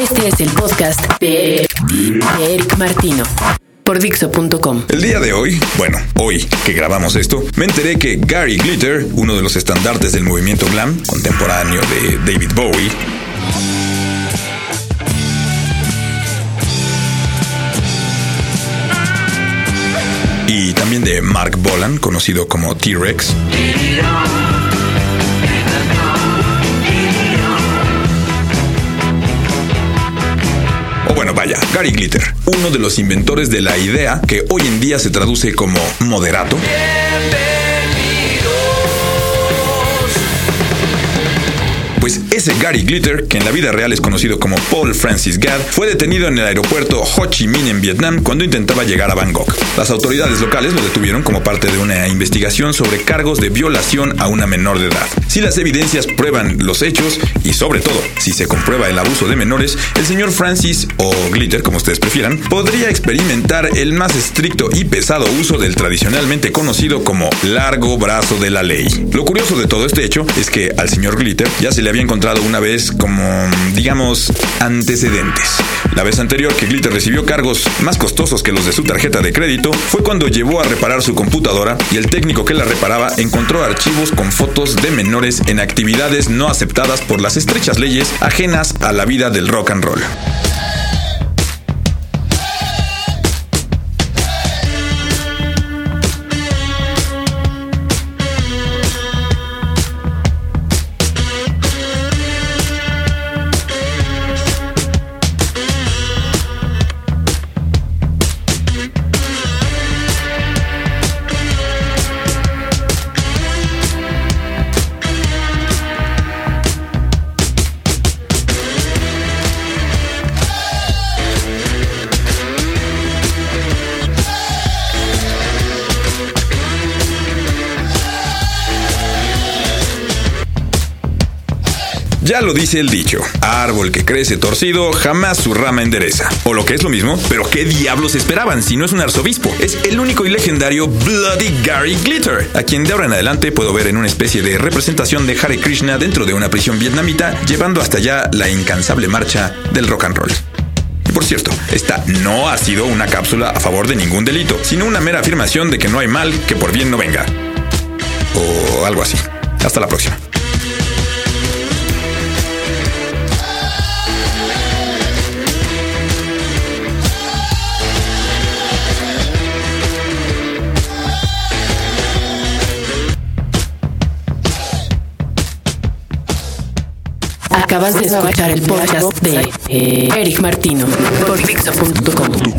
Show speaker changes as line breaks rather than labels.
Este es el podcast de Eric Martino por Dixo.com.
El día de hoy, bueno, hoy que grabamos esto, me enteré que Gary Glitter, uno de los estandartes del movimiento glam contemporáneo de David Bowie, y también de Mark Bolan, conocido como T-Rex. Gary Glitter, uno de los inventores de la idea que hoy en día se traduce como moderato. Pues ese Gary Glitter, que en la vida real es conocido como Paul Francis Gadd, fue detenido en el aeropuerto Ho Chi Minh en Vietnam cuando intentaba llegar a Bangkok. Las autoridades locales lo detuvieron como parte de una investigación sobre cargos de violación a una menor de edad. Si las evidencias prueban los hechos y sobre todo si se comprueba el abuso de menores, el señor Francis o Glitter, como ustedes prefieran, podría experimentar el más estricto y pesado uso del tradicionalmente conocido como largo brazo de la ley. Lo curioso de todo este hecho es que al señor Glitter ya se le había encontrado una vez como, digamos, antecedentes. La vez anterior que Glitter recibió cargos más costosos que los de su tarjeta de crédito fue cuando llevó a reparar su computadora y el técnico que la reparaba encontró archivos con fotos de menores en actividades no aceptadas por las estrechas leyes ajenas a la vida del rock and roll. Ya lo dice el dicho, árbol que crece torcido jamás su rama endereza. O lo que es lo mismo, pero ¿qué diablos esperaban si no es un arzobispo? Es el único y legendario Bloody Gary Glitter, a quien de ahora en adelante puedo ver en una especie de representación de Hare Krishna dentro de una prisión vietnamita, llevando hasta allá la incansable marcha del rock and roll. Y por cierto, esta no ha sido una cápsula a favor de ningún delito, sino una mera afirmación de que no hay mal que por bien no venga. O algo así. Hasta la próxima.
Acabas de escuchar el podcast de Eric Martino por Dixo.com.